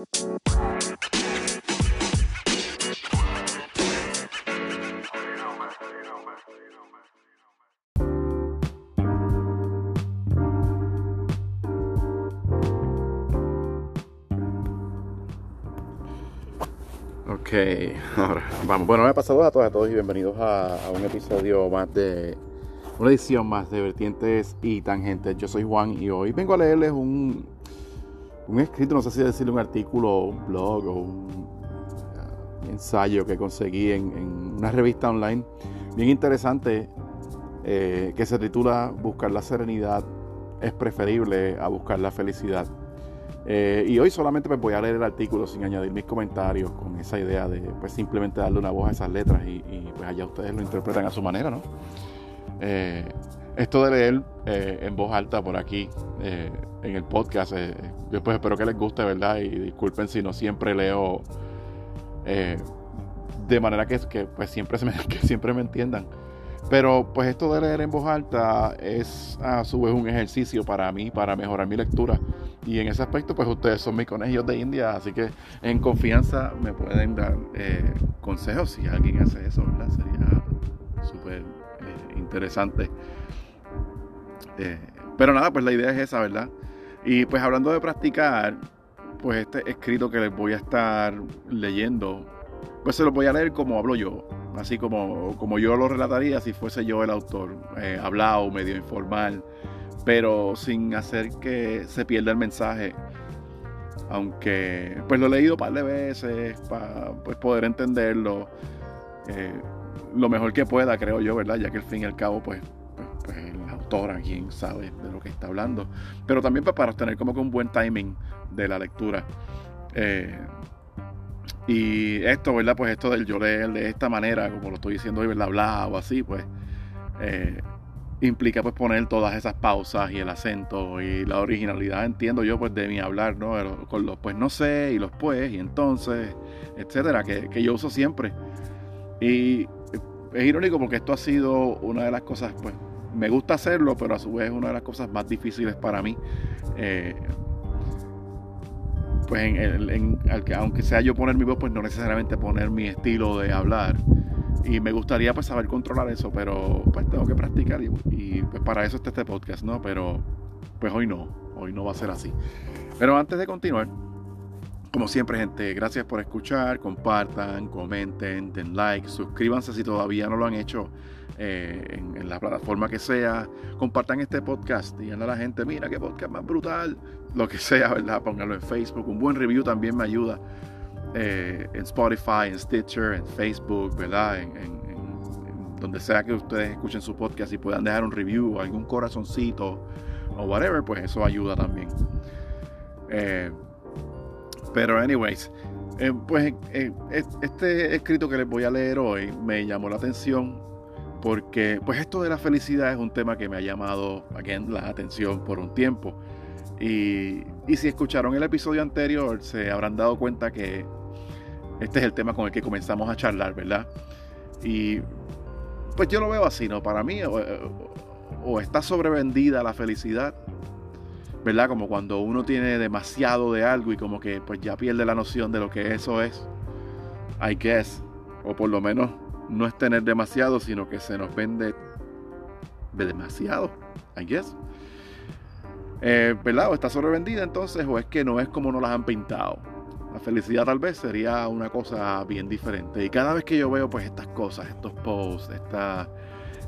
Ok, ahora vamos. Bueno, me pasado a todos, a todos y bienvenidos a, un episodio más de. Una edición más de Vertientes y Tangentes. Yo soy Juan y hoy vengo a leerles un, un escrito, no sé si decirle un artículo, un blog o un, ensayo que conseguí en, una revista online bien interesante eh, que se titula Buscar la serenidad es preferible a buscar la felicidad. Eh, y hoy solamente me voy a leer el artículo sin añadir mis comentarios con esa idea de pues, simplemente darle una voz a esas letras y, pues allá ustedes lo interpretan a su manera, ¿no? Eh, esto de leer eh, en voz alta por aquí en el podcast, yo pues espero que les guste, ¿verdad? Y disculpen si no siempre leo de manera que, pues siempre, se que siempre me entiendan. Pero pues esto de leer en voz alta es a su vez un ejercicio para mí, para mejorar mi lectura. Y en ese aspecto pues ustedes son mis conejillos de India, así que en confianza me pueden dar eh, consejos si alguien hace eso, ¿verdad? Sería súper eh, interesante. Eh, pero nada, pues la idea es esa, ¿verdad? Y pues hablando de practicar, pues este escrito que les voy a estar leyendo, pues se lo voy a leer como hablo yo así como, como yo lo relataría si fuese yo el autor, eh, hablado, medio informal, pero sin hacer que se pierda el mensaje. Aunque pues lo he leído un par de veces para pues, poder entenderlo eh, lo mejor que pueda, creo yo, ¿verdad? Ya que al fin y al cabo, pues, pues, pues quien sabe de lo que está hablando. Pero también para tener como que un buen timing de la lectura. Eh, y esto, ¿verdad? Pues esto del yo leer de esta manera, como lo estoy diciendo hoy, ¿verdad? Hablado o así, pues eh, implica pues poner todas esas pausas y el acento y la originalidad, entiendo yo, pues de mi hablar, ¿no? Con los pues no sé y los pues y entonces, etcétera, que, que yo uso siempre. Y es irónico porque esto ha sido una de las cosas, pues me gusta hacerlo, pero a su vez es una de las cosas más difíciles para mí. Eh, pues en, aunque sea yo poner mi voz, pues no necesariamente poner mi estilo de hablar. Y me gustaría pues saber controlar eso, pero pues tengo que practicar y, pues para eso está este podcast, ¿no? Pero pues hoy no, hoy no va a ser así. Pero antes de continuar, como siempre, gente, gracias por escuchar, compartan, comenten, den like, suscríbanse si todavía no lo han hecho eh, en, la plataforma que sea. Compartan este podcast, díganle a la gente, mira qué podcast más brutal, lo que sea, ¿verdad? Pónganlo en Facebook. Un buen review también me ayuda. Eh, en Spotify, en Stitcher, en Facebook, ¿verdad? En, donde sea que ustedes escuchen su podcast y puedan dejar un review, algún corazoncito o whatever, pues eso ayuda también. Eh, pero, anyways, pues este escrito que les voy a leer hoy me llamó la atención porque pues esto de la felicidad es un tema que me ha llamado again, la atención por un tiempo. Y, si escucharon el episodio anterior, se habrán dado cuenta que este es el tema con el que comenzamos a charlar, ¿verdad? Y pues yo lo veo así, ¿no? Para mí, o, está sobrevendida la felicidad, ¿verdad? Como cuando uno tiene demasiado de algo y como que pues ya pierde la noción de lo que eso es, I guess, o por lo menos no es tener demasiado, sino que se nos vende de demasiado, I guess. Eh, ¿Verdad? O está sobrevendida entonces, o es que no es como nos las han pintado. La felicidad tal vez sería una cosa bien diferente. Y cada vez que yo veo pues estas cosas, estos posts, estas,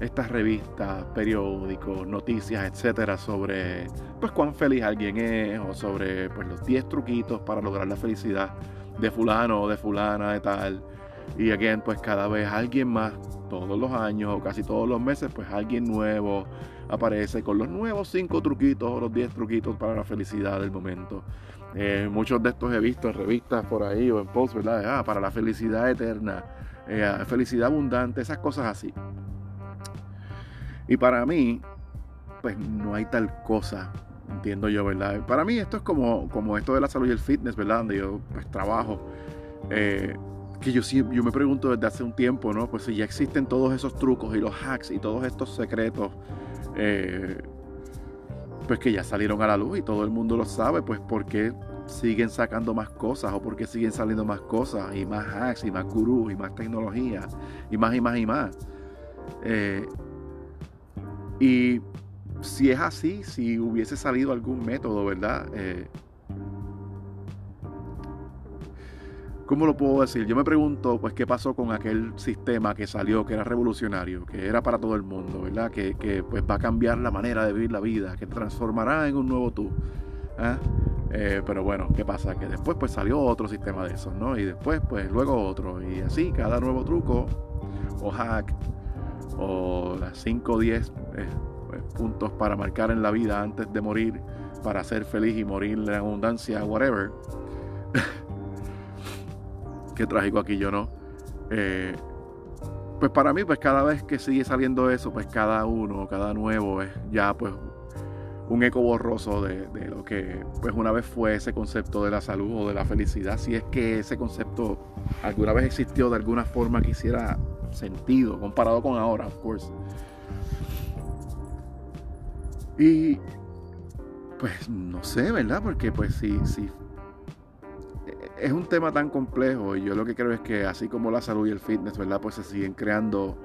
estas revistas, periódicos, noticias, etcétera, sobre pues cuán feliz alguien es, o sobre pues los 10 truquitos para lograr la felicidad de fulano o de fulana de tal y again, pues cada vez alguien más, todos los años o casi todos los meses, pues alguien nuevo aparece con los nuevos cinco truquitos o los 10 truquitos para la felicidad del momento. Eh, muchos de estos he visto en revistas por ahí o en posts, ¿verdad? Ah, para la felicidad eterna, eh, felicidad abundante, esas cosas así. Y para mí, pues no hay tal cosa, entiendo yo, ¿verdad? Para mí esto es como, como esto de la salud y el fitness, ¿verdad? Donde yo pues trabajo. Eh, que yo, yo me pregunto desde hace un tiempo, ¿no? Pues si ya existen todos esos trucos y los hacks y todos estos secretos, eh, pues que ya salieron a la luz y todo el mundo lo sabe, pues ¿por qué siguen sacando más cosas o por qué siguen saliendo más cosas y más hacks y más gurús y más tecnología y más y más y más. Eh, y si es así, si hubiese salido algún método, ¿verdad? Eh, ¿Cómo lo puedo decir? Yo me pregunto, pues, ¿qué pasó con aquel sistema que salió, que era revolucionario, que era para todo el mundo, ¿verdad? Que, que pues va a cambiar la manera de vivir la vida, que transformará en un nuevo tú. ¿ah? Eh, pero bueno, ¿qué pasa? Que después pues salió otro sistema de esos, ¿no? Y después pues luego otro. Y así, cada nuevo truco o hack o las 5 o 10 eh, pues, puntos para marcar en la vida antes de morir, para ser feliz y morir en abundancia, whatever. Trágico aquí yo, ¿no? Eh, pues para mí, pues cada vez que sigue saliendo eso, pues cada uno, cada nuevo es ya pues un eco borroso de, lo que pues una vez fue ese concepto de la salud o de la felicidad, si es que ese concepto alguna vez existió de alguna forma que hiciera sentido comparado con ahora, of course. Y pues no sé, ¿verdad? Porque pues si, si es un tema tan complejo y yo lo que creo es que así como la salud y el fitness, ¿verdad? Pues se siguen creando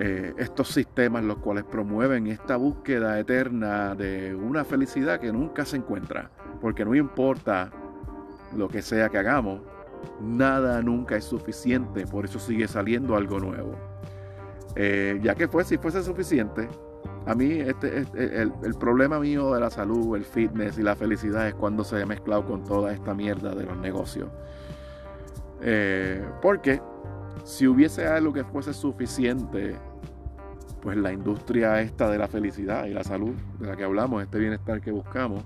eh, estos sistemas los cuales promueven esta búsqueda eterna de una felicidad que nunca se encuentra, porque no importa lo que sea que hagamos, nada nunca es suficiente, por eso sigue saliendo algo nuevo. Eh, ya que si fuese suficiente, a mí este, este el, problema mío de la salud, el fitness y la felicidad es cuando se ha mezclado con toda esta mierda de los negocios. Eh, porque si hubiese algo que fuese suficiente, pues la industria esta de la felicidad y la salud de la que hablamos, este bienestar que buscamos,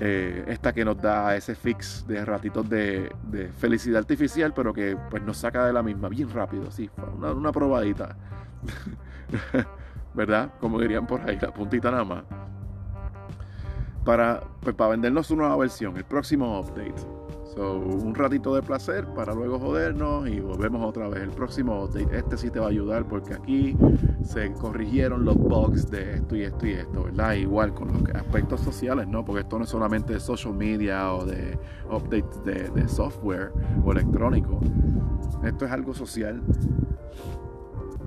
eh, esta que nos da ese fix de ratitos de, felicidad artificial, pero que pues nos saca de la misma bien rápido, así, una, una probadita, ¿verdad? Como dirían por ahí, la puntita nada más. Para, pues, para vendernos una nueva versión, el próximo update un ratito de placer para luego jodernos y volvemos otra vez. El próximo este sí te va a ayudar porque aquí se corrigieron los bugs de esto y esto y esto, ¿verdad? Igual con los aspectos sociales, ¿no? Porque esto no es solamente de social media o de updates de, de software o electrónico. Esto es algo social.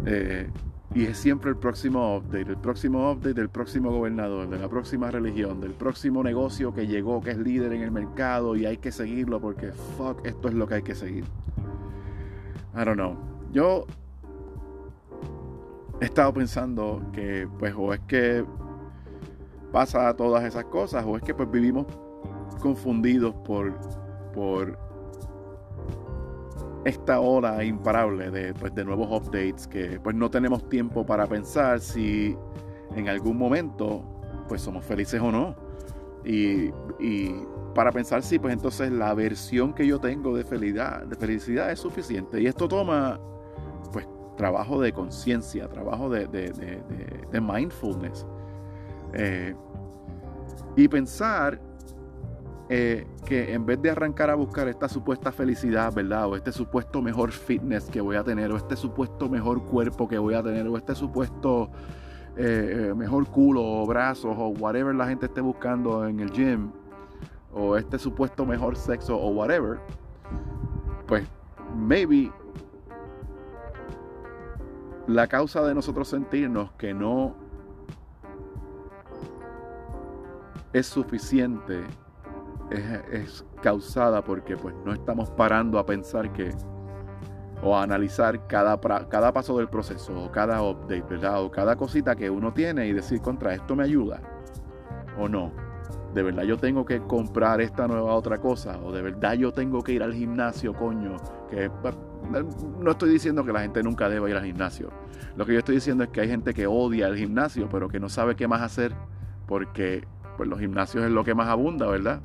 Eh, y es siempre el próximo update, el próximo update del próximo gobernador, de la próxima religión, del próximo negocio que llegó, que es líder en el mercado y hay que seguirlo porque fuck, esto es lo que hay que seguir. I don't know. Yo he estado pensando que pues o es que pasa todas esas cosas o es que pues vivimos confundidos por por esta ola imparable de, pues, de nuevos updates que pues no tenemos tiempo para pensar si en algún momento pues somos felices o no. Y, para pensar si pues entonces la versión que yo tengo de felicidad, de felicidad es suficiente. Y esto toma pues trabajo de conciencia, trabajo de, de, mindfulness. Eh, y pensar eh, que en vez de arrancar a buscar esta supuesta felicidad, ¿verdad? O este supuesto mejor fitness que voy a tener, o este supuesto mejor cuerpo que voy a tener, o este supuesto eh, eh, mejor culo o brazos, o whatever la gente esté buscando en el gym, o este supuesto mejor sexo, o whatever, pues maybe la causa de nosotros sentirnos que no es suficiente es, causada porque pues no estamos parando a pensar que o a analizar cada, cada paso del proceso o cada update, ¿verdad? O cada cosita que uno tiene y decir contra esto me ayuda o no. De verdad yo tengo que comprar esta nueva otra cosa o de verdad yo tengo que ir al gimnasio, coño, que no estoy diciendo que la gente nunca deba ir al gimnasio. Lo que yo estoy diciendo es que hay gente que odia el gimnasio, pero que no sabe qué más hacer porque pues los gimnasios es lo que más abunda, ¿verdad?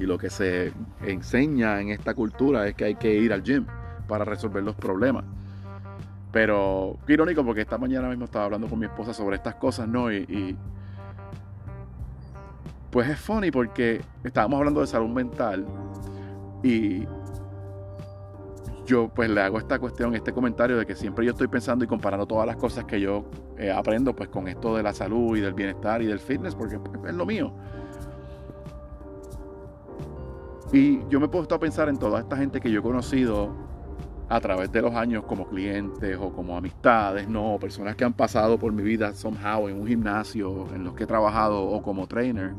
Y lo que se enseña en esta cultura es que hay que ir al gym para resolver los problemas. Pero qué irónico porque esta mañana mismo estaba hablando con mi esposa sobre estas cosas, ¿no? Y, pues es funny porque estábamos hablando de salud mental y yo pues le hago esta cuestión, este comentario de que siempre yo estoy pensando y comparando todas las cosas que yo eh, aprendo pues con esto de la salud y del bienestar y del fitness porque es lo mío. Y yo me he puesto a pensar en toda esta gente que yo he conocido a través de los años como clientes o como amistades, no, personas que han pasado por mi vida somehow en un gimnasio en los que he trabajado o como trainer,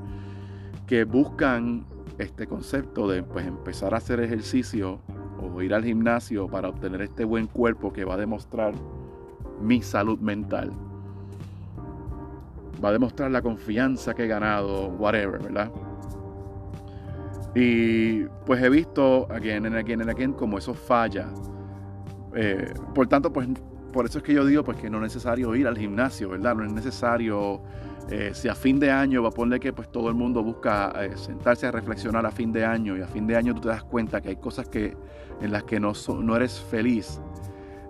que buscan este concepto de pues, empezar a hacer ejercicio o ir al gimnasio para obtener este buen cuerpo que va a demostrar mi salud mental. Va a demostrar la confianza que he ganado, whatever, ¿verdad? Y pues he visto again and again and again como eso falla. Eh, por tanto, pues por eso es que yo digo pues que no es necesario ir al gimnasio, ¿verdad? No es necesario, eh, si a fin de año va a poner que pues todo el mundo busca eh, sentarse a reflexionar a fin de año y a fin de año tú te das cuenta que hay cosas que, en las que no, no eres feliz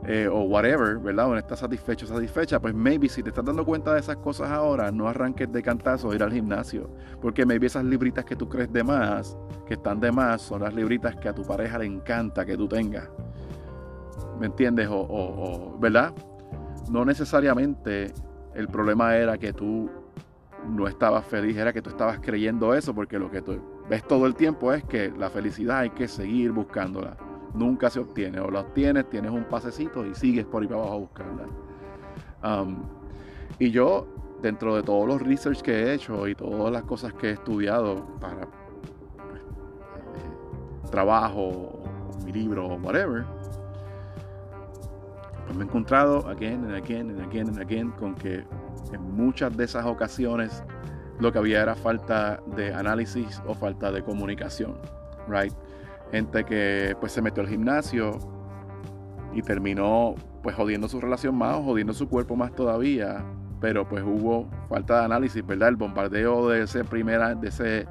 eh, o whatever, ¿verdad? O no estás satisfecho o satisfecha, pues maybe si te estás dando cuenta de esas cosas ahora, no arranques de cantazo ir al gimnasio, porque maybe esas libritas que tú crees de más, que están de más, son las libritas que a tu pareja le encanta que tú tengas. ¿Me entiendes? O, ¿verdad? No necesariamente el problema era que tú no estabas feliz, era que tú estabas creyendo eso, porque lo que tú ves todo el tiempo es que la felicidad hay que seguir buscándola nunca se obtiene. O la obtienes, tienes un pasecito y sigues por ahí para abajo a buscarla. Um, y yo, dentro de todos los research que he hecho y todas las cosas que he estudiado para eh, trabajo, mi libro, o whatever, pues me he encontrado again and again and again and again con que en muchas de esas ocasiones lo que había era falta de análisis o falta de comunicación, right? Gente que pues se metió al gimnasio y terminó pues jodiendo su relación más jodiendo su cuerpo más todavía, pero pues hubo falta de análisis, ¿verdad? El bombardeo de ese primera, de ese...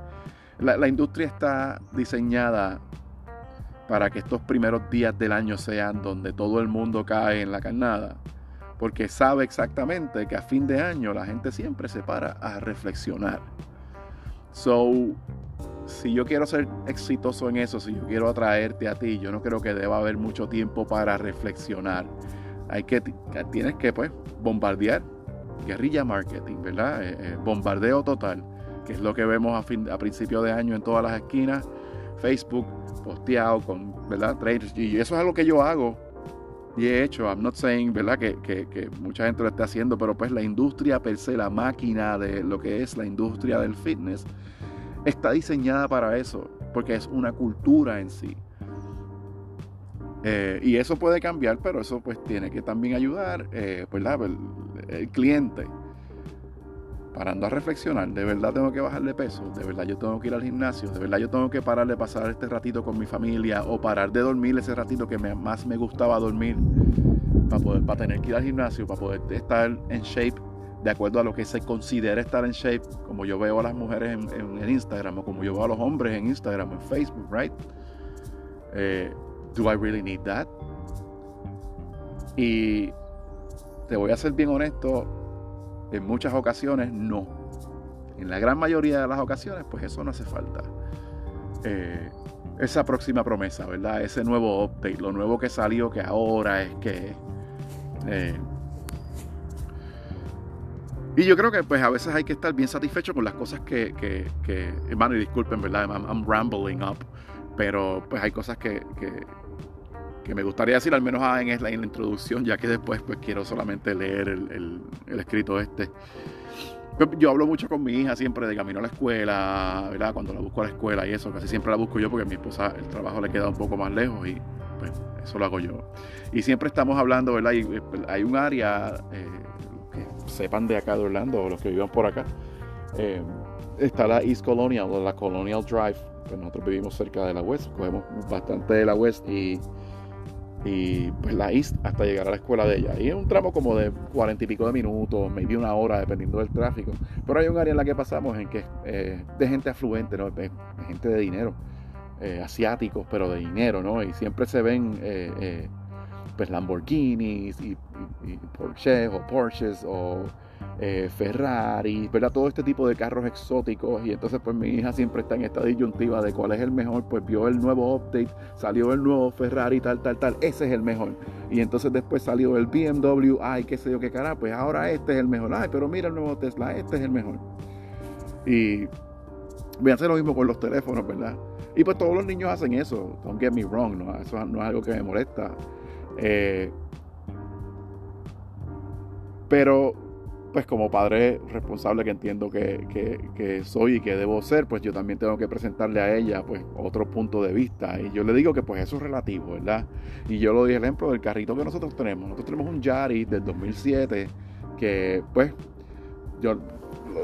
La industria está diseñada para que estos primeros días del año sean donde todo el mundo cae en la carnada, porque sabe exactamente que a fin de año la gente siempre se para a reflexionar. So, si yo quiero ser exitoso en eso, si yo quiero atraerte a ti, yo no creo que deba haber mucho tiempo para reflexionar. Hay que, tienes que pues bombardear, guerrilla marketing, ¿verdad? Eh, eh, bombardeo total, que es lo que vemos a, fin, a principio de año en todas las esquinas, Facebook posteado con, ¿verdad? Traders, y eso es algo que yo hago y he hecho. I'm not saying, ¿verdad? Que, mucha gente lo esté haciendo, pero pues la industria per se, la máquina de lo que es la industria del fitness, está diseñada para eso, porque es una cultura en sí. Eh, y eso puede cambiar, pero eso pues tiene que también ayudar eh, pues, el, cliente. Parando a reflexionar, de verdad tengo que bajar de peso, de verdad yo tengo que ir al gimnasio, de verdad yo tengo que parar de pasar este ratito con mi familia o parar de dormir ese ratito que más me gustaba dormir para poder para tener que ir al gimnasio, para poder estar en shape de acuerdo a lo que se considera estar en shape, como yo veo a las mujeres en, Instagram o como yo veo a los hombres en Instagram en Facebook, right? Eh, do I really need that? Y te voy a ser bien honesto, en muchas ocasiones no. En la gran mayoría de las ocasiones, pues eso no hace falta. Eh, esa próxima promesa, ¿verdad? Ese nuevo update, lo nuevo que salió que ahora es que eh, y yo creo que pues a veces hay que estar bien satisfecho con las cosas que, que, hermano, y disculpen, ¿verdad? I'm, rambling up, pero pues hay cosas que, que, me gustaría decir, al menos en, la, en la introducción, ya que después pues quiero solamente leer el, el, escrito este. Yo hablo mucho con mi hija siempre de camino a la escuela, ¿verdad? Cuando la busco a la escuela y eso, casi siempre la busco yo porque a mi esposa el trabajo le queda un poco más lejos y pues eso lo hago yo. Y siempre estamos hablando, ¿verdad? Y, pues, hay un área... Eh, sepan de acá de Orlando los que vivan por acá, eh, está la East Colonial o la Colonial Drive. Nosotros vivimos cerca de la West, cogemos bastante de la West y, y pues la East hasta llegar a la escuela de ella. Y es un tramo como de cuarenta y pico de minutos, maybe una hora, dependiendo del tráfico. Pero hay un área en la que pasamos en que eh, de gente afluente, ¿no? gente de dinero, eh, asiáticos, pero de dinero, ¿no? Y siempre se ven pues Lamborghinis y, Porsche o Porsches o eh, Ferrari, ¿verdad? Todo este tipo de carros exóticos. Y entonces, pues mi hija siempre está en esta disyuntiva de cuál es el mejor. Pues vio el nuevo update, salió el nuevo Ferrari, tal, tal, tal. Ese es el mejor. Y entonces después salió el BMW, ay, qué sé yo qué cara. Pues ahora este es el mejor. Ay, pero mira el nuevo Tesla, este es el mejor. Y Voy a hacer lo mismo con los teléfonos, ¿verdad? Y pues todos los niños hacen eso. Don't get me wrong, ¿no? Eso no es algo que me molesta. Eh, pero pues como padre responsable que entiendo que, soy y que debo ser, pues yo también tengo que presentarle a ella pues otro punto de vista. Y yo le digo que pues eso es relativo, ¿verdad? Y yo lo di ejemplo del carrito que nosotros tenemos. Nosotros tenemos un Yaris del 2007 que pues yo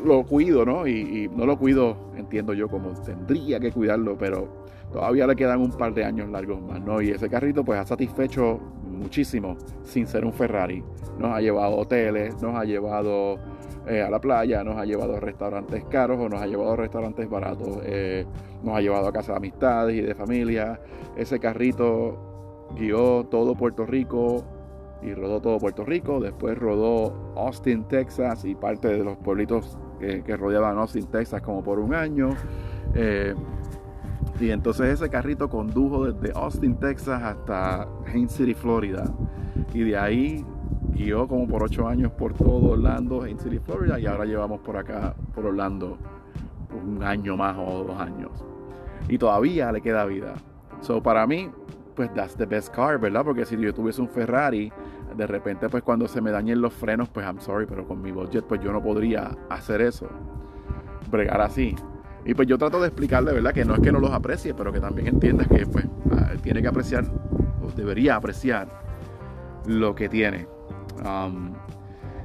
lo, cuido, ¿no? Y, y, no lo cuido, entiendo yo, como tendría que cuidarlo, pero todavía le quedan un par de años largos más, ¿no? Y ese carrito pues ha satisfecho muchísimo sin ser un Ferrari. Nos ha llevado a hoteles, nos ha llevado eh, a la playa, nos ha llevado a restaurantes caros o nos ha llevado a restaurantes baratos, eh, nos ha llevado a casa de amistades y de familia. Ese carrito guió todo Puerto Rico y rodó todo Puerto Rico, después rodó Austin, Texas y parte de los pueblitos que, rodeaban Austin, Texas como por un año. Eh, y entonces ese carrito condujo desde Austin, Texas hasta Haines City, Florida. Y de ahí guió como por ocho años por todo Orlando, Haines City, Florida. Y ahora llevamos por acá, por Orlando, un año más o dos años. Y todavía le queda vida. So para mí, pues that's the best car, ¿verdad? Porque si yo tuviese un Ferrari, de repente pues cuando se me dañen los frenos, pues I'm sorry, pero con mi budget pues yo no podría hacer eso. Bregar así. Y pues yo trato de explicarle, ¿verdad? Que no es que no los aprecie, pero que también entiendas que pues ah, tiene que apreciar, o debería apreciar lo que tiene. Um,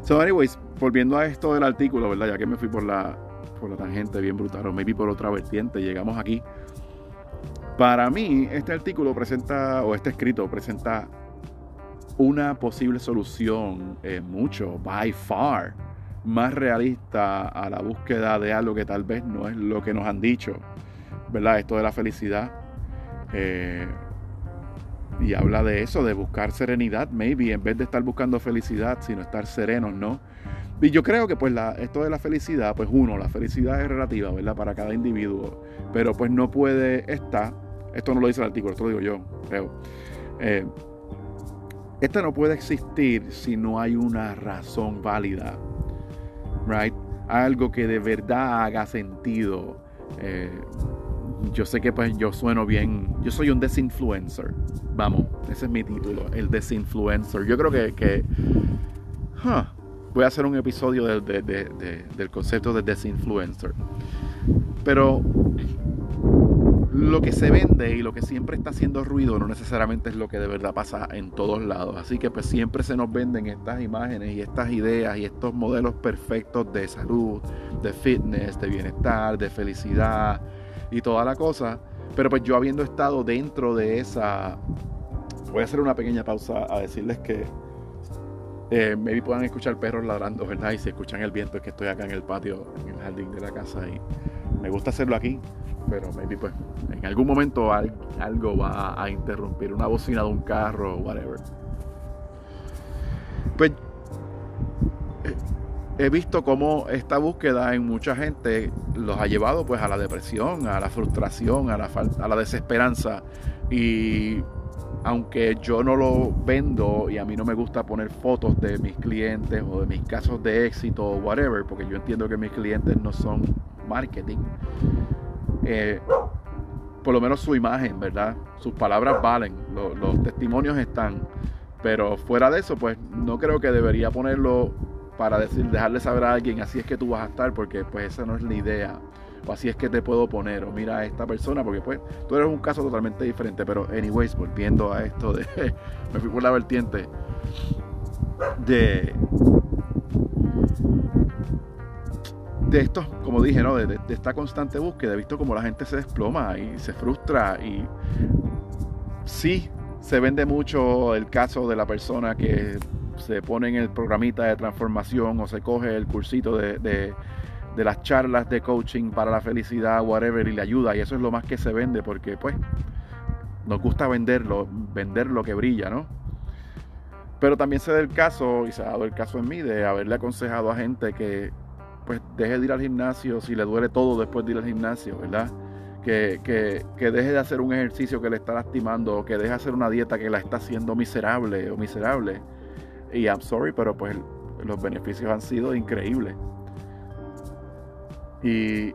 so anyways, volviendo a esto del artículo, ¿verdad? Ya que me fui por la, por la tangente bien brutal, o maybe por otra vertiente, llegamos aquí. Para mí, este artículo presenta, o este escrito presenta una posible solución, eh, mucho, by far, más realista a la búsqueda de algo que tal vez no es lo que nos han dicho, ¿verdad? Esto de la felicidad. Eh, y habla de eso, de buscar serenidad, maybe, en vez de estar buscando felicidad, sino estar serenos, ¿no? Y yo creo que pues esto de la felicidad, pues uno, la felicidad es relativa, ¿verdad? Para cada individuo, pero pues no puede estar, esto no lo dice el artículo, esto lo digo yo, creo. Eh, esta no puede existir si no hay una razón válida right? Algo que de verdad haga sentido. Eh, yo sé que pues yo sueno bien, yo soy un desinfluencer. Vamos, ese es mi título, el desinfluencer. Yo creo que, que voy a hacer un episodio del concepto de desinfluencer. Pero lo que se vende y lo que siempre está haciendo ruido no necesariamente es lo que de verdad pasa en todos lados. Así que pues siempre se nos venden estas imágenes y estas ideas y estos modelos perfectos de salud, de fitness, de bienestar, de felicidad y toda la cosa. Pero pues yo habiendo estado dentro de esa... Voy a hacer una pequeña pausa a decirles que eh, maybe puedan escuchar perros ladrando, ¿verdad? Y si escuchan el viento es que estoy acá en el patio, en el jardín de la casa y me gusta hacerlo aquí pero maybe pues en algún momento algo va a interrumpir, una bocina de un carro, whatever. Pues he visto cómo esta búsqueda en mucha gente los ha llevado pues a la depresión, a la frustración, a la, a la desesperanza y aunque yo no lo vendo y a mí no me gusta poner fotos de mis clientes o de mis casos de éxito o whatever, porque yo entiendo que mis clientes no son marketing, eh, por lo menos su imagen, ¿verdad? Sus palabras valen, los testimonios están. Pero fuera de eso, pues no creo que debería ponerlo para decir, dejarle saber a alguien, así es que tú vas a estar, porque pues esa no es la idea. O así es que te puedo poner, o mira a esta persona, porque pues tú eres un caso totalmente diferente. Pero anyways, volviendo a esto de, me fui por la vertiente de de esto, como dije, ¿no? De, esta constante búsqueda, he visto como la gente se desploma y se frustra y sí, se vende mucho el caso de la persona que se pone en el programita de transformación o se coge el cursito de, de, las charlas de coaching para la felicidad, whatever, y le ayuda. Y eso es lo más que se vende porque, pues, nos gusta venderlo, vender lo que brilla, ¿no? Pero también se da el caso, y se ha dado el caso en mí, de haberle aconsejado a gente que pues deje de ir al gimnasio si le duele todo después de ir al gimnasio, ¿verdad? Que, que, deje de hacer un ejercicio que le está lastimando, o que deje de hacer una dieta que la está haciendo miserable o miserable. Y I'm sorry, pero pues los beneficios han sido increíbles. Y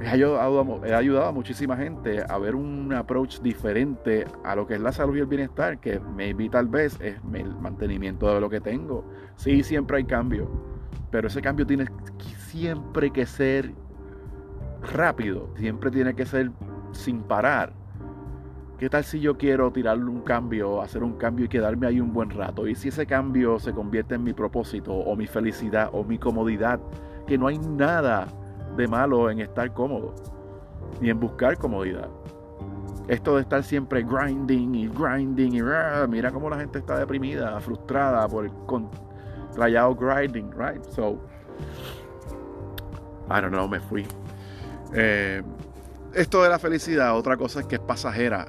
he ayudado, he ayudado a muchísima gente a ver un approach diferente a lo que es la salud y el bienestar, que maybe tal vez es el mantenimiento de lo que tengo. Sí, siempre hay cambio, pero ese cambio tiene siempre que ser rápido, siempre tiene que ser sin parar. ¿Qué tal si yo quiero tirarle un cambio, hacer un cambio y quedarme ahí un buen rato? Y si ese cambio se convierte en mi propósito o mi felicidad o mi comodidad, que no hay nada de malo en estar cómodo ni en buscar comodidad. Esto de estar siempre grinding y grinding y ah, mira cómo la gente está deprimida, frustrada por el rayado grinding, right? So, I don't know, me fui. Eh, esto de la felicidad, otra cosa es que es pasajera.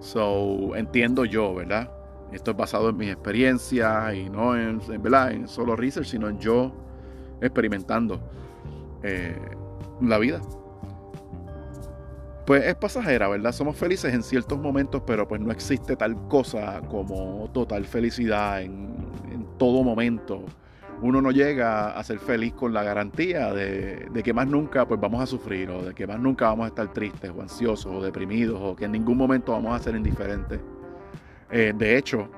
So, entiendo yo, ¿verdad? Esto es basado en mis experiencias y no en solo research, sino en yo experimentando. Eh, la vida. Pues es pasajera, ¿verdad? Somos felices en ciertos momentos, pero pues no existe tal cosa como total felicidad en, todo momento. Uno no llega a ser feliz con la garantía de, que más nunca pues vamos a sufrir o de que más nunca vamos a estar tristes o ansiosos o deprimidos o que en ningún momento vamos a ser indiferentes. Eh, de hecho,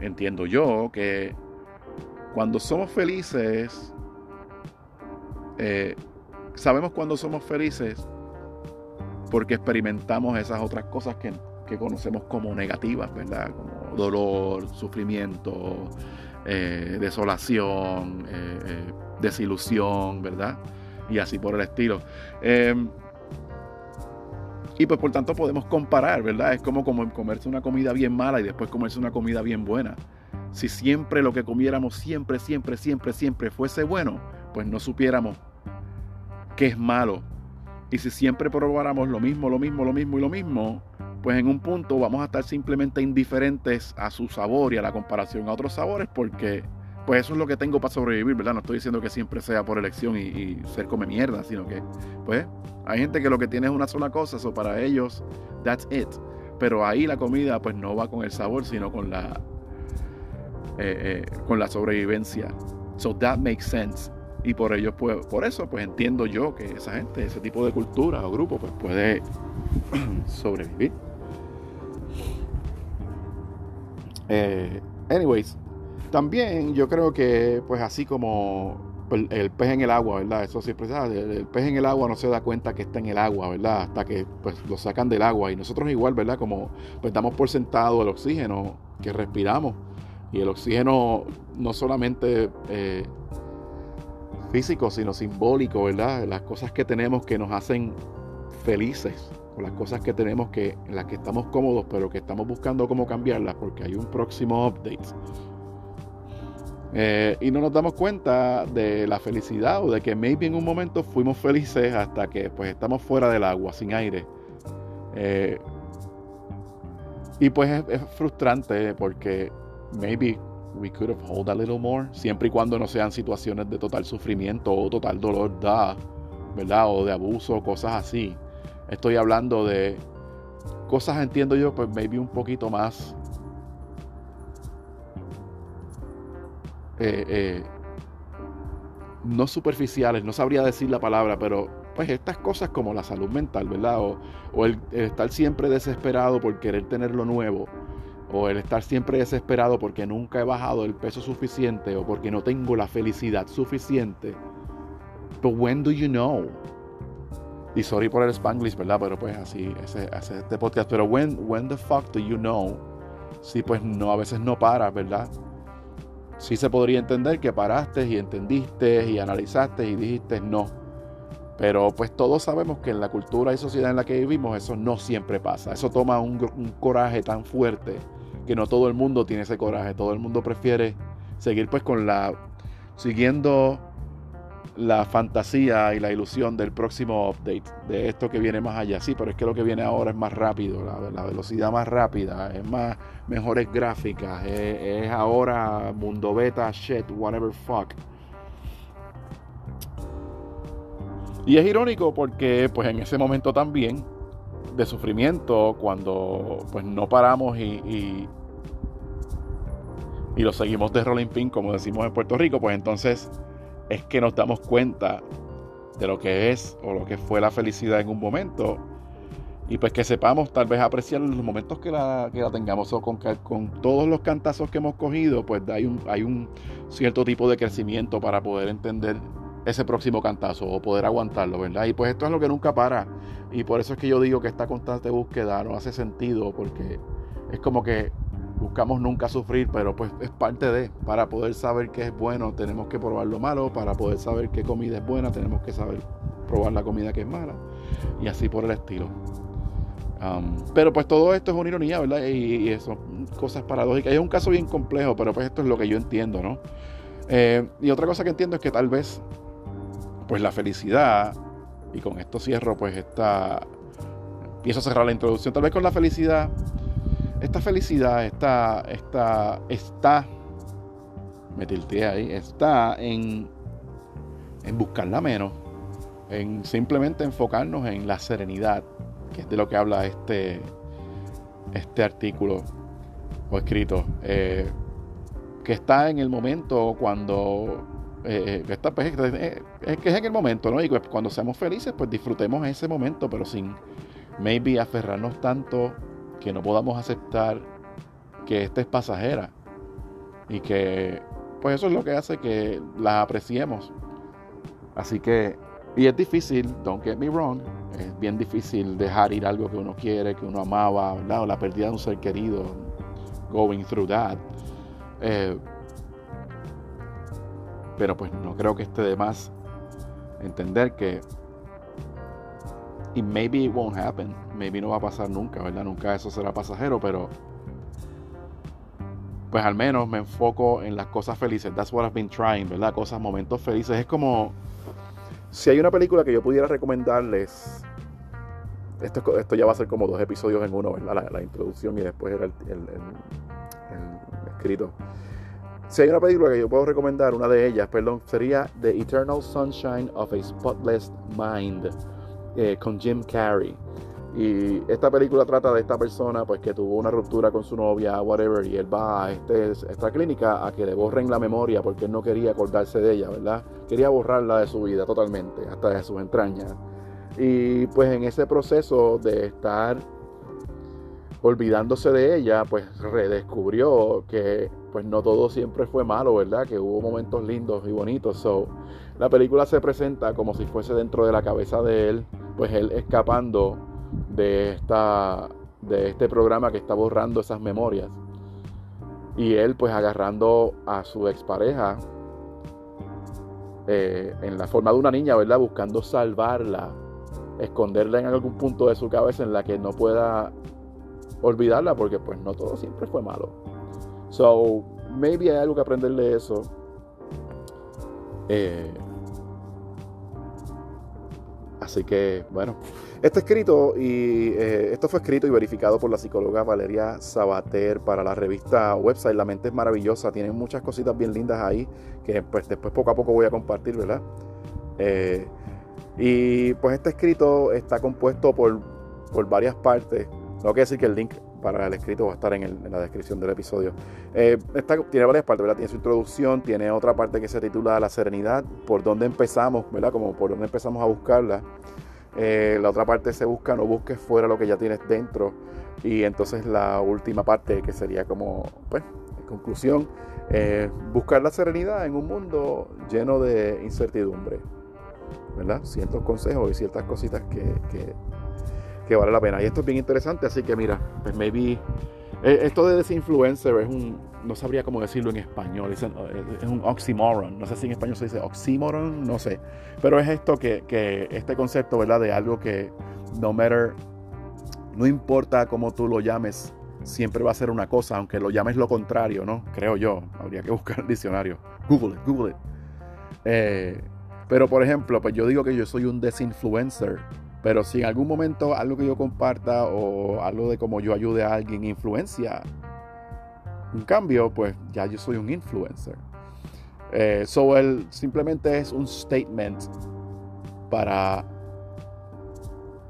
entiendo yo que cuando somos felices, eh, sabemos cuando somos felices porque experimentamos esas otras cosas que, conocemos como negativas, ¿verdad? Como dolor, sufrimiento, eh, desolación, eh, desilusión, ¿verdad? Y así por el estilo. Em, y pues por tanto podemos comparar, ¿verdad? Es como, como comerse una comida bien mala y después comerse una comida bien buena. Si siempre lo que comiéramos siempre, siempre, siempre, siempre fuese bueno, pues no supiéramos que es malo. Y si siempre probáramos lo mismo, lo mismo, lo mismo y lo mismo, pues en un punto vamos a estar simplemente indiferentes a su sabor y a la comparación a otros sabores porque pues eso es lo que tengo para sobrevivir, ¿verdad? No estoy diciendo que siempre sea por elección y, ser come mierda, sino que pues hay gente que lo que tiene es una sola cosa, eso para ellos, that's it. Pero ahí la comida pues no va con el sabor, sino con la, eh, eh, con la sobrevivencia. So that makes sense y por ello pues, por eso pues entiendo yo que esa gente ese tipo de cultura o grupo pues puede sobrevivir eh, anyways también yo creo que pues así como el pez en el agua, ¿verdad? Eso siempre se el, el pez en el agua no se da cuenta que está en el agua, ¿verdad? Hasta que pues lo sacan del agua y nosotros igual, ¿verdad? Como pues damos por sentado el oxígeno que respiramos y el oxígeno no solamente eh, físico, sino simbólico, ¿verdad? Las cosas que tenemos que nos hacen felices, las cosas que tenemos que, en las que estamos cómodos, pero que estamos buscando cómo cambiarlas, porque hay un próximo update. Eh, y no nos damos cuenta de la felicidad o de que maybe en un momento fuimos felices hasta que pues estamos fuera del agua, sin aire. Eh, y pues es, es frustrante porque maybe we could have hold a little more, siempre y cuando no sean situaciones de total sufrimiento o total dolor da, ¿verdad? O de abuso, cosas así. Estoy hablando de cosas, entiendo yo, pues maybe un poquito más eh, eh, no superficiales, no sabría decir la palabra, pero pues estas cosas como la salud mental, ¿verdad? O, el, estar siempre desesperado por querer tener lo nuevo, o el estar siempre desesperado porque nunca he bajado el peso suficiente o porque no tengo la felicidad suficiente. But when do you know? Y sorry por el spanglish, ¿verdad? Pero pues así ese, este podcast. Pero when, when the fuck do you know? Si pues no, a veces no paras, ¿verdad? Sí se podría entender que paraste y entendiste y analizaste y dijiste no. Pero pues todos sabemos que en la cultura y sociedad en la que vivimos eso no siempre pasa. Eso toma un coraje tan fuerte que no todo el mundo tiene ese coraje, todo el mundo prefiere seguir pues con la, siguiendo la fantasía y la ilusión del próximo update, de esto que viene más allá. Sí, pero es que lo que viene ahora es más rápido, la, velocidad más rápida, es más, mejores gráficas, es, ahora mundo beta, shit, whatever fuck. Y es irónico porque pues en ese momento también de sufrimiento cuando pues no paramos y, y, lo seguimos de rolling pin como decimos en Puerto Rico, pues entonces es que nos damos cuenta de lo que es o lo que fue la felicidad en un momento y pues que sepamos tal vez apreciar los momentos que la, que la tengamos o con, con todos los cantazos que hemos cogido pues hay un, hay un cierto tipo de crecimiento para poder entender ese próximo cantazo o poder aguantarlo, ¿verdad? Y pues esto es lo que nunca para y por eso es que yo digo que esta constante búsqueda no hace sentido porque es como que buscamos nunca sufrir, pero pues es parte de, para poder saber qué es bueno tenemos que probar lo malo, para poder saber qué comida es buena tenemos que saber probar la comida que es mala y así por el estilo. Um, pero pues todo esto es una ironía, ¿verdad? Y, eso, cosas paradójicas. Es un caso bien complejo, pero pues esto es lo que yo entiendo, ¿no? Eh, y otra cosa que entiendo es que tal vez, pues la felicidad, y con esto cierro, pues esta, empiezo a cerrar la introducción, tal vez con la felicidad esta felicidad está, está, está, me tilteé ahí, está en, en buscarla menos, en simplemente enfocarnos en la serenidad, que es de lo que habla este, este artículo o escrito, eh, que está en el momento cuando eh, está, pues, es que es en el momento, ¿no? Y pues, cuando seamos felices, pues disfrutemos ese momento, pero sin maybe aferrarnos tanto que no podamos aceptar que esta es pasajera y que pues eso es lo que hace que la apreciemos. Así que, y es difícil, don't get me wrong, es bien difícil dejar ir algo que uno quiere, que uno amaba, la pérdida de un ser querido, going through that. Eh, pero pues no creo que esté de más entender que y maybe it won't happen. Maybe no va a pasar nunca, ¿verdad? Nunca eso será pasajero, pero pues al menos me enfoco en las cosas felices. That's what I've been trying, ¿verdad? Cosas, momentos felices. Es como si hay una película que yo pudiera recomendarles. Esto, esto ya va a ser como dos episodios en uno, ¿verdad? La, introducción y después el, el, el, escrito. Si hay una película que yo puedo recomendar, una de ellas, perdón, sería The Eternal Sunshine of a Spotless Mind eh, con Jim Carrey. Y esta película trata de esta persona pues que tuvo una ruptura con su novia, whatever, y él va a este, esta clínica a que le borren la memoria porque él no quería acordarse de ella, ¿verdad? Quería borrarla de su vida totalmente, hasta de sus entrañas. Y pues en ese proceso de estar olvidándose de ella, pues redescubrió que pues no todo siempre fue malo, ¿verdad? Que hubo momentos lindos y bonitos. So, la película se presenta como si fuese dentro de la cabeza de él, pues él escapando de esta de este programa que está borrando esas memorias. Y él pues agarrando a su expareja eh, en la forma de una niña, ¿verdad? Buscando salvarla, esconderla en algún punto de su cabeza en la que no pueda olvidarla porque pues no todo siempre fue malo. So, maybe hay algo que aprender de eso. Eh, así que, bueno, este escrito y eh, esto fue escrito y verificado por la psicóloga Valeria Sabater para la revista website La Mente es Maravillosa. Tienen muchas cositas bien lindas ahí que pues después poco a poco voy a compartir, ¿verdad? Eh, y pues este escrito está compuesto por, por varias partes. No quiere decir que el link para el escrito va a estar en, la descripción del episodio. Eh, tiene varias partes, ¿verdad? Tiene su introducción, tiene otra parte que se titula La Serenidad, por dónde empezamos, ¿verdad? Como por dónde empezamos a buscarla. Eh, la otra parte se busca, no busques fuera lo que ya tienes dentro. Y entonces la última parte, que sería como, pues, conclusión, eh, buscar la serenidad en un mundo lleno de incertidumbre. ¿Verdad? Ciertos consejos y ciertas cositas que, que que vale la pena. Y esto es bien interesante, así que mira, pues maybe eh, esto de desinfluencer es un, no sabría cómo decirlo en español, es, un oxymoron, no sé si en español se dice oxymoron, no sé, pero es esto que, que este concepto, ¿verdad? De algo que no matter, no importa cómo tú lo llames, siempre va a ser una cosa, aunque lo llames lo contrario, ¿no? Creo yo, habría que buscar el diccionario. Google it, Google it. Eh, pero por ejemplo, pues yo digo que yo soy un desinfluencer pero si en algún momento algo que yo comparta o algo de cómo yo ayude a alguien influencia un cambio, pues ya yo soy un influencer. Eh, so él simplemente es un statement para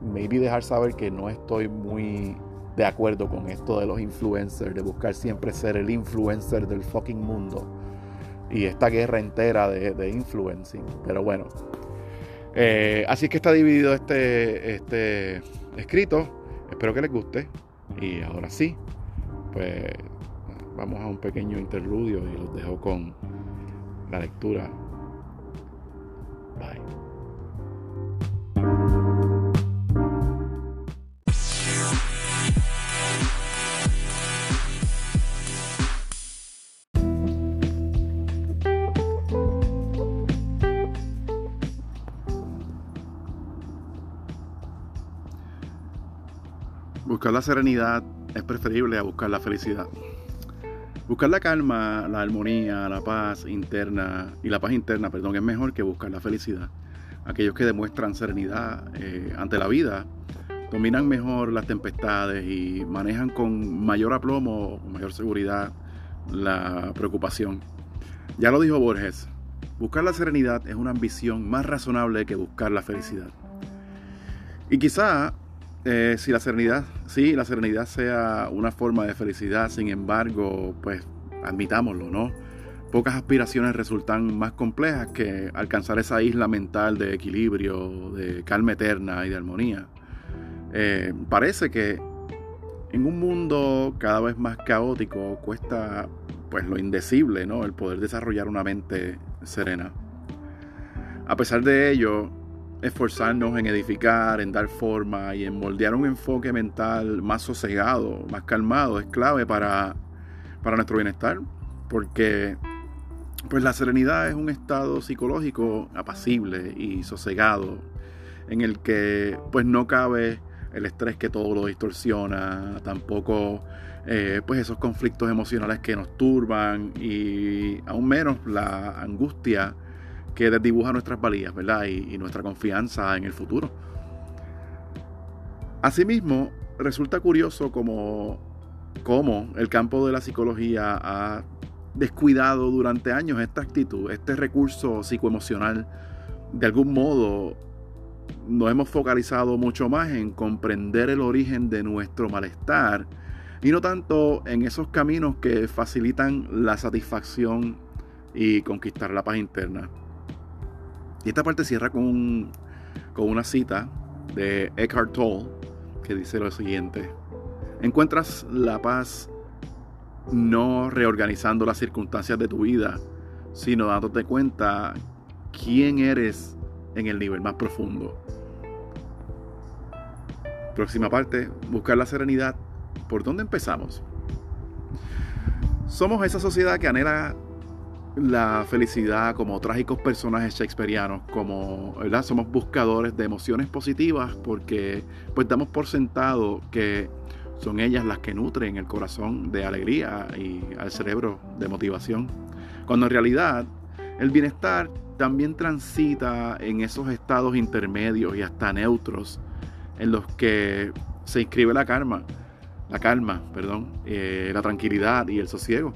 maybe dejar saber que no estoy muy de acuerdo con esto de los influencers, de buscar siempre ser el influencer del fucking mundo y esta guerra entera de, de influencing. Pero bueno, Eh, así es que está dividido este, este escrito. Espero que les guste. Y ahora sí, pues vamos a un pequeño interludio y los dejo con la lectura. Bye. Buscar la serenidad es preferible a buscar la felicidad. Buscar la calma, la armonía, la paz interna y la paz interna, perdón, es mejor que buscar la felicidad. Aquellos que demuestran serenidad eh, ante la vida dominan mejor las tempestades y manejan con mayor aplomo, mayor seguridad la preocupación. Ya lo dijo Borges, buscar la serenidad es una ambición más razonable que buscar la felicidad. Y quizá eh, si la serenidad, sí, la serenidad sea una forma de felicidad, sin embargo, pues admitámoslo, ¿no? Pocas aspiraciones resultan más complejas que alcanzar esa isla mental de equilibrio, de calma eterna y de armonía. Eh, parece que en un mundo cada vez más caótico cuesta pues lo indecible, ¿no? El poder desarrollar una mente serena. A pesar de ello, esforzarnos en edificar, en dar forma y en moldear un enfoque mental más sosegado, más calmado, es clave para, para nuestro bienestar, porque pues la serenidad es un estado psicológico apacible y sosegado, en el que pues no cabe el estrés que todo lo distorsiona, tampoco eh, pues esos conflictos emocionales que nos turban y aún menos la angustia que desdibuja nuestras valías, ¿verdad? Y, nuestra confianza en el futuro. Asimismo, resulta curioso como, cómo el campo de la psicología ha descuidado durante años esta actitud, este recurso psicoemocional. De algún modo, nos hemos focalizado mucho más en comprender el origen de nuestro malestar y no tanto en esos caminos que facilitan la satisfacción y conquistar la paz interna. Y esta parte cierra con, con una cita de Eckhart Tolle que dice lo siguiente. Encuentras la paz no reorganizando las circunstancias de tu vida, sino dándote cuenta quién eres en el nivel más profundo. Próxima parte, buscar la serenidad. ¿Por dónde empezamos? Somos esa sociedad que anhela la felicidad como trágicos personajes shakespearianos, como ¿verdad? somos buscadores de emociones positivas porque pues damos por sentado que son ellas las que nutren el corazón de alegría y al cerebro de motivación. Cuando en realidad el bienestar también transita en esos estados intermedios y hasta neutros en los que se inscribe la calma, la calma, perdón, eh, la tranquilidad y el sosiego.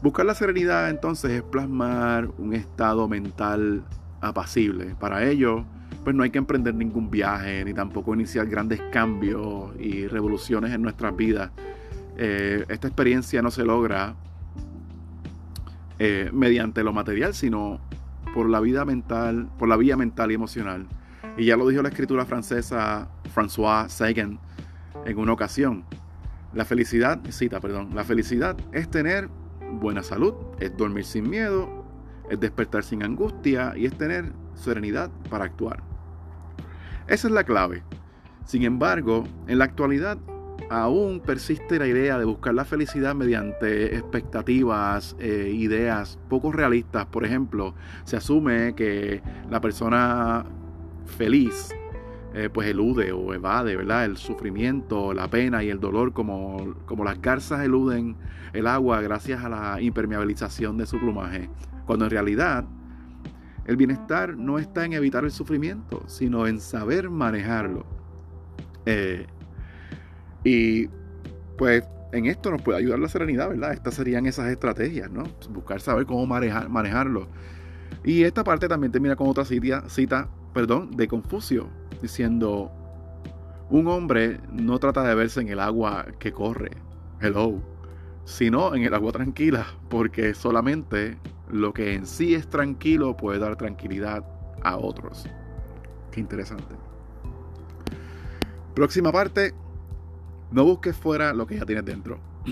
Buscar la serenidad entonces es plasmar un estado mental apacible. Para ello, pues no hay que emprender ningún viaje, ni tampoco iniciar grandes cambios y revoluciones en nuestras vidas. Eh, esta experiencia no se logra eh, mediante lo material, sino por la vida mental, por la vía mental y emocional. Y ya lo dijo la escritura francesa François Sagan en una ocasión. La felicidad, cita, perdón, la felicidad es tener buena salud, es dormir sin miedo, es despertar sin angustia y es tener serenidad para actuar. Esa es la clave. Sin embargo, en la actualidad aún persiste la idea de buscar la felicidad mediante expectativas, e ideas poco realistas. Por ejemplo, se asume que la persona feliz eh, pues elude o evade, ¿verdad? El sufrimiento, la pena y el dolor como, como las garzas eluden el agua gracias a la impermeabilización de su plumaje. Cuando en realidad el bienestar no está en evitar el sufrimiento, sino en saber manejarlo. Eh, y pues en esto nos puede ayudar la serenidad, ¿verdad? Estas serían esas estrategias, ¿no? Buscar saber cómo manejar, manejarlo. Y esta parte también termina con otra cita, cita perdón, de Confucio, diciendo, un hombre no trata de verse en el agua que corre, hello, sino en el agua tranquila, porque solamente lo que en sí es tranquilo puede dar tranquilidad a otros. Qué interesante. Próxima parte, no busques fuera lo que ya tienes dentro.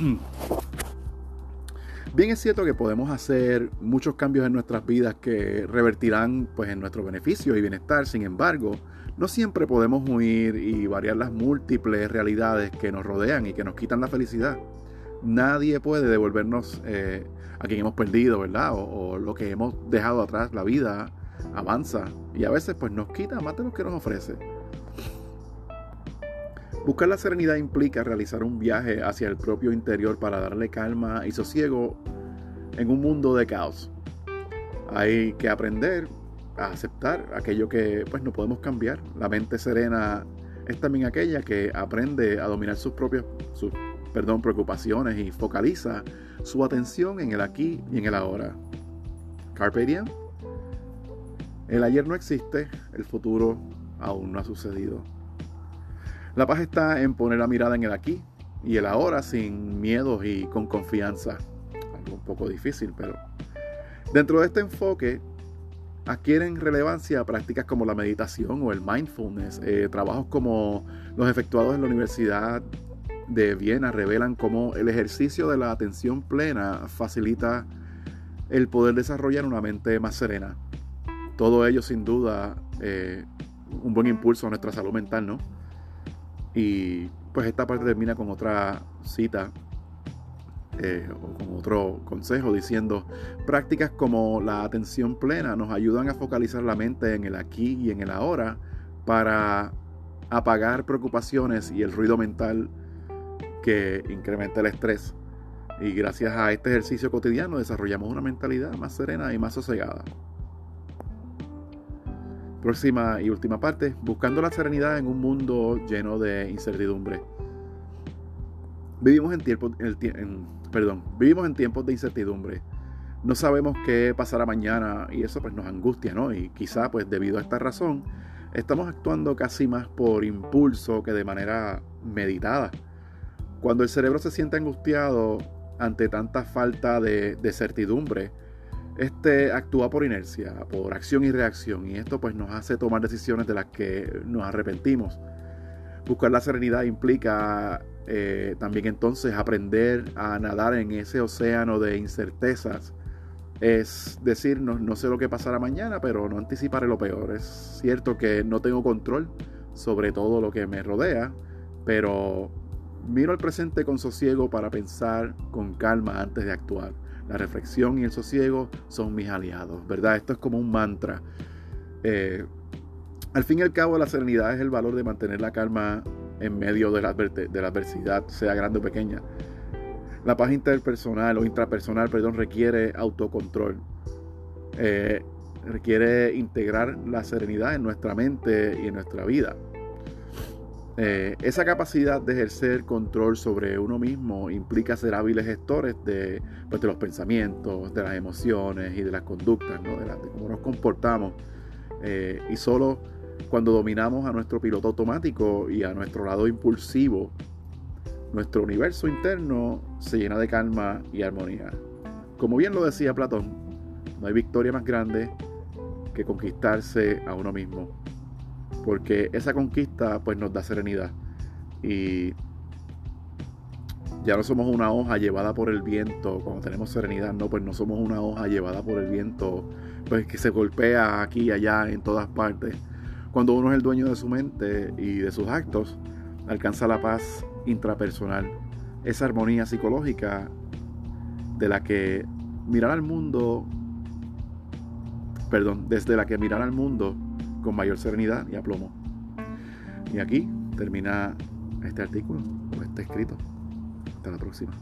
Bien es cierto que podemos hacer muchos cambios en nuestras vidas que revertirán pues, en nuestro beneficio y bienestar, sin embargo, no siempre podemos huir y variar las múltiples realidades que nos rodean y que nos quitan la felicidad. Nadie puede devolvernos eh, a quien hemos perdido, ¿verdad? O, o, lo que hemos dejado atrás. La vida avanza y a veces pues nos quita más de lo que nos ofrece. Buscar la serenidad implica realizar un viaje hacia el propio interior para darle calma y sosiego en un mundo de caos. Hay que aprender a aceptar aquello que pues no podemos cambiar. La mente serena es también aquella que aprende a dominar sus propias sus, perdón, preocupaciones y focaliza su atención en el aquí y en el ahora. Carpe diem. El ayer no existe, el futuro aún no ha sucedido. La paz está en poner la mirada en el aquí y el ahora sin miedos y con confianza. Algo un poco difícil, pero dentro de este enfoque adquieren relevancia prácticas como la meditación o el mindfulness. Eh, trabajos como los efectuados en la Universidad de Viena revelan cómo el ejercicio de la atención plena facilita el poder desarrollar una mente más serena. Todo ello sin duda eh, un buen impulso a nuestra salud mental, ¿no? Y pues esta parte termina con otra cita eh, o con otro consejo diciendo, prácticas como la atención plena nos ayudan a focalizar la mente en el aquí y en el ahora para apagar preocupaciones y el ruido mental que incrementa el estrés. Y gracias a este ejercicio cotidiano desarrollamos una mentalidad más serena y más sosegada. Próxima y última parte, buscando la serenidad en un mundo lleno de incertidumbre. Vivimos en, tiempos, en, perdón, vivimos en tiempos de incertidumbre. No sabemos qué pasará mañana y eso pues nos angustia, ¿no? Y quizá pues debido a esta razón estamos actuando casi más por impulso que de manera meditada. Cuando el cerebro se siente angustiado ante tanta falta de, certidumbre, este actúa por inercia, por acción y reacción, y esto pues nos hace tomar decisiones de las que nos arrepentimos. Buscar la serenidad implica eh, también entonces aprender a nadar en ese océano de incertezas. Es decir, no, no sé lo que pasará mañana, pero no anticiparé lo peor. Es cierto que no tengo control sobre todo lo que me rodea, pero miro al presente con sosiego para pensar con calma antes de actuar. La reflexión y el sosiego son mis aliados, ¿verdad? Esto es como un mantra. Eh, al fin y al cabo, la serenidad es el valor de mantener la calma en medio de la, de la adversidad, sea grande o pequeña. La paz interpersonal o intrapersonal, perdón, requiere autocontrol. Eh, requiere integrar la serenidad en nuestra mente y en nuestra vida. Eh, esa capacidad de ejercer control sobre uno mismo implica ser hábiles gestores de, pues, de los pensamientos, de las emociones y de las conductas, ¿no? de, cómo nos comportamos. Eh, y solo cuando dominamos a nuestro piloto automático y a nuestro lado impulsivo, nuestro universo interno se llena de calma y armonía. Como bien lo decía Platón, no hay victoria más grande que conquistarse a uno mismo porque esa conquista pues nos da serenidad y ya no somos una hoja llevada por el viento cuando tenemos serenidad, no, pues no somos una hoja llevada por el viento pues que se golpea aquí y allá en todas partes. Cuando uno es el dueño de su mente y de sus actos, alcanza la paz intrapersonal, esa armonía psicológica de la que mirar al mundo, perdón, desde la que mirar al mundo con mayor serenidad y aplomo. Y aquí termina este artículo o este escrito. Hasta la próxima.